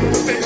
Thank you.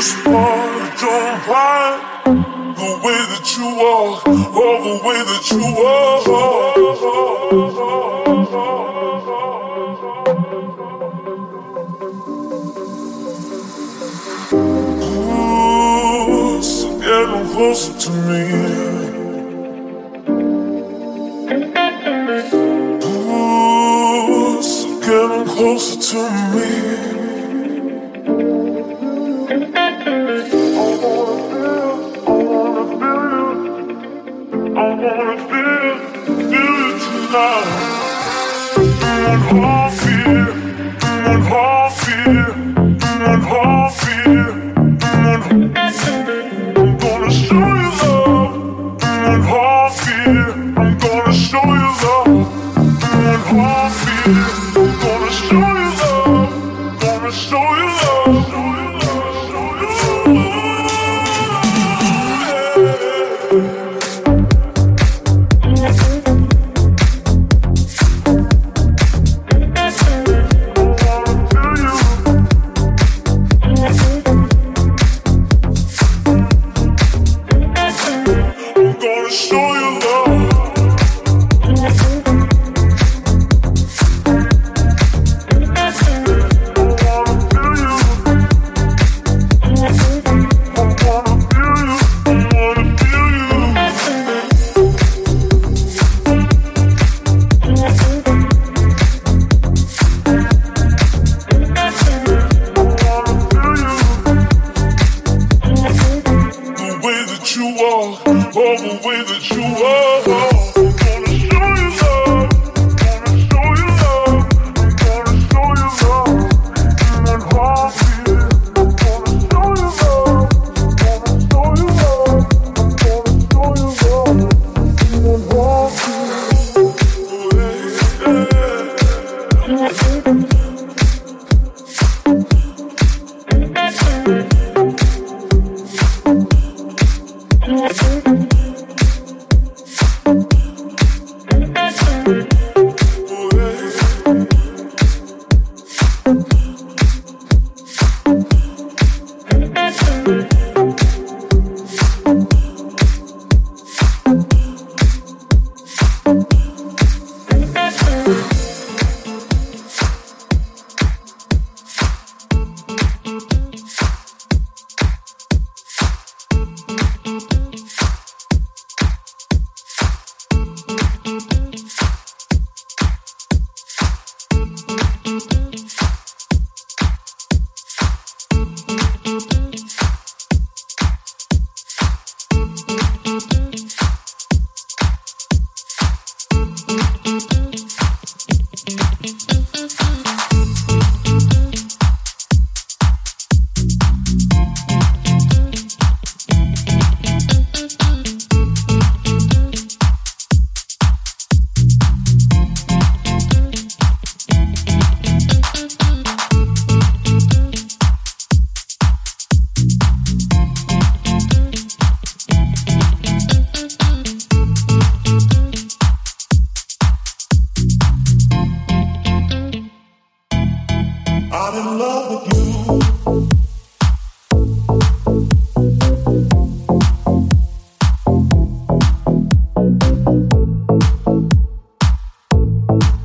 just want your right. The way that you are, all the way that you are. Ooh, so getting closer to me. Ooh, so getting closer to me. wanna feel, feel it tonight. Doing all fear, doing all.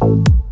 you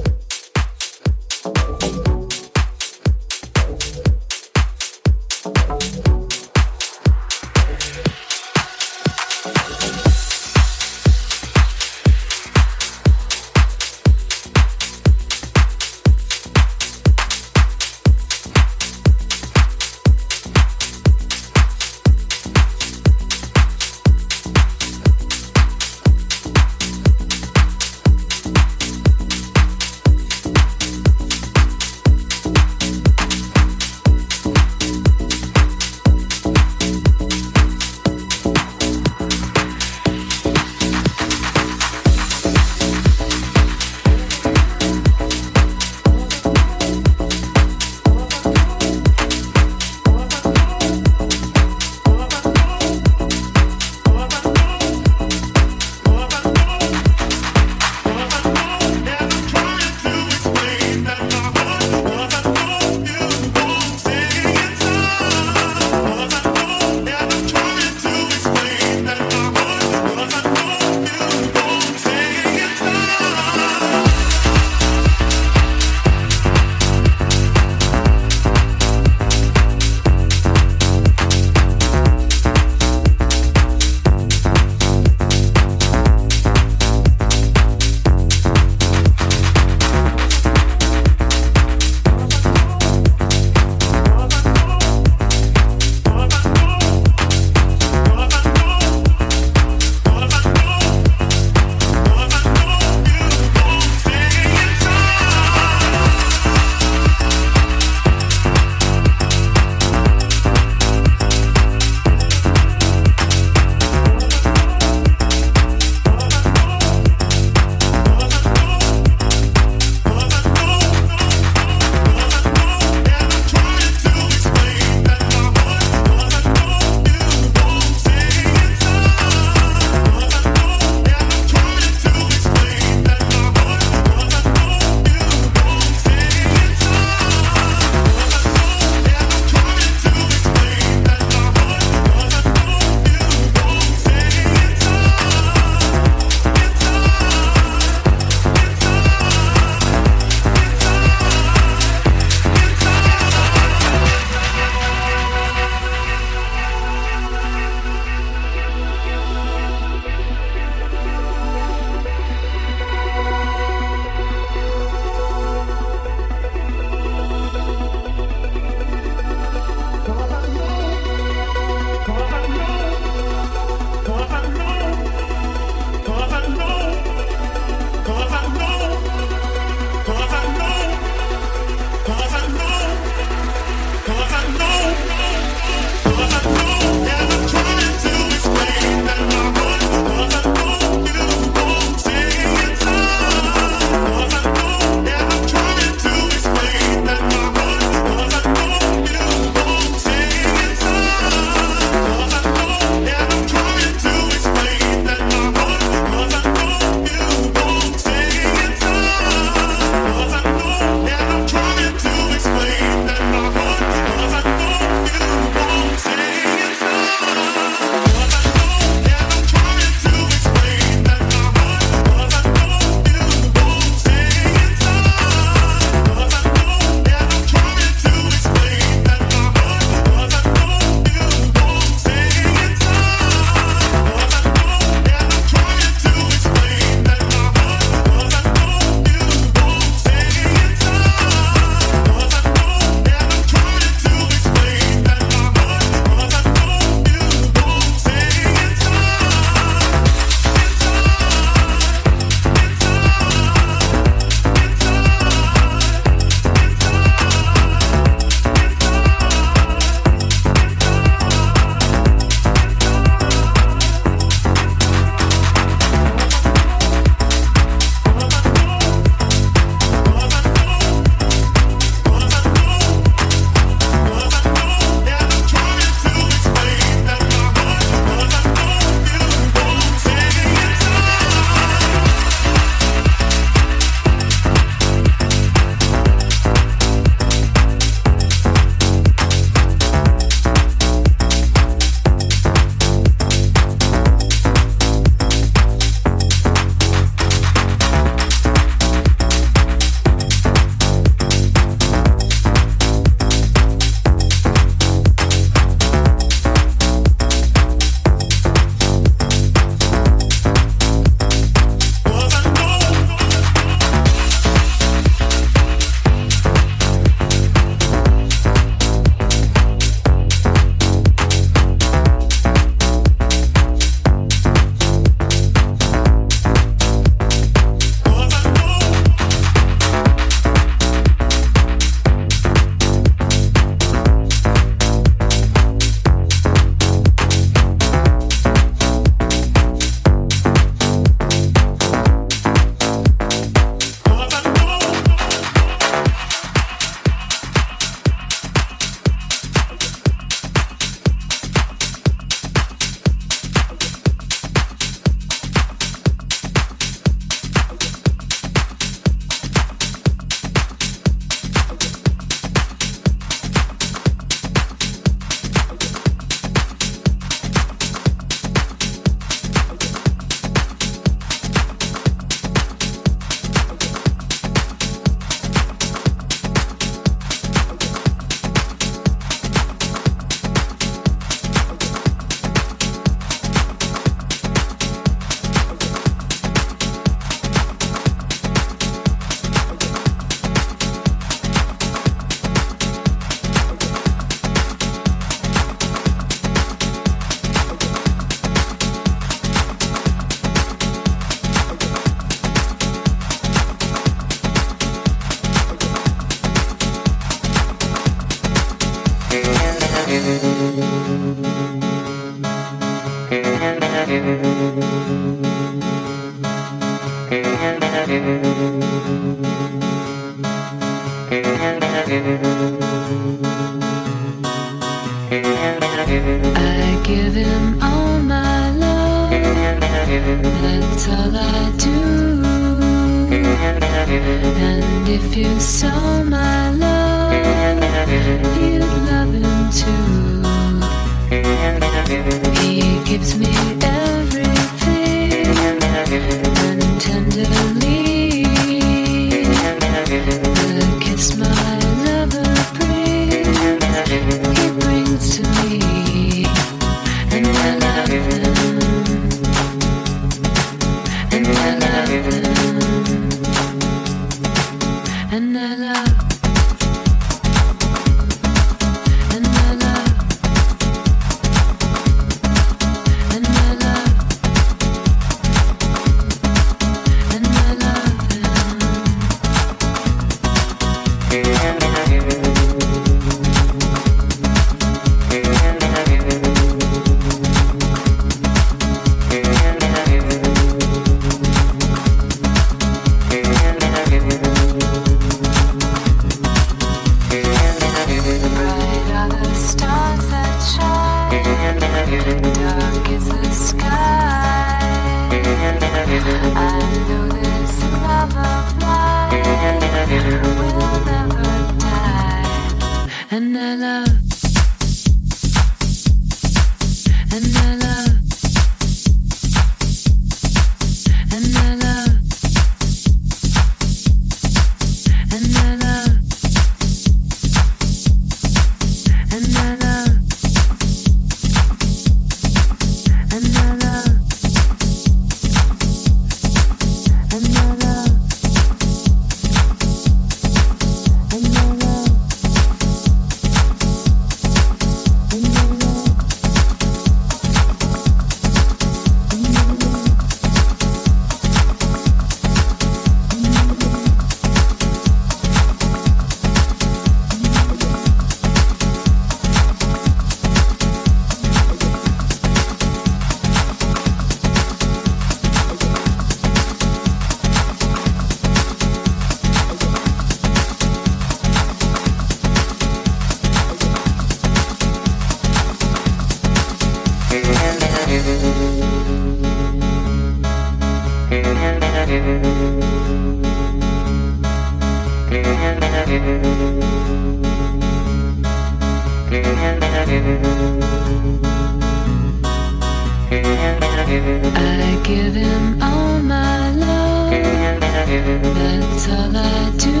That's all I do.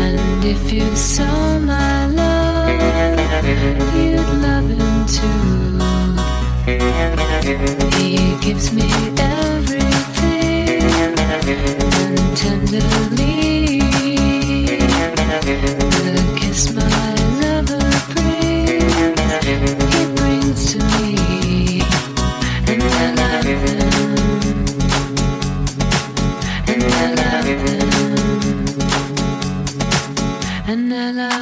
And if you saw my love, you'd love him too. He gives me everything and tenderly. With kiss, my love.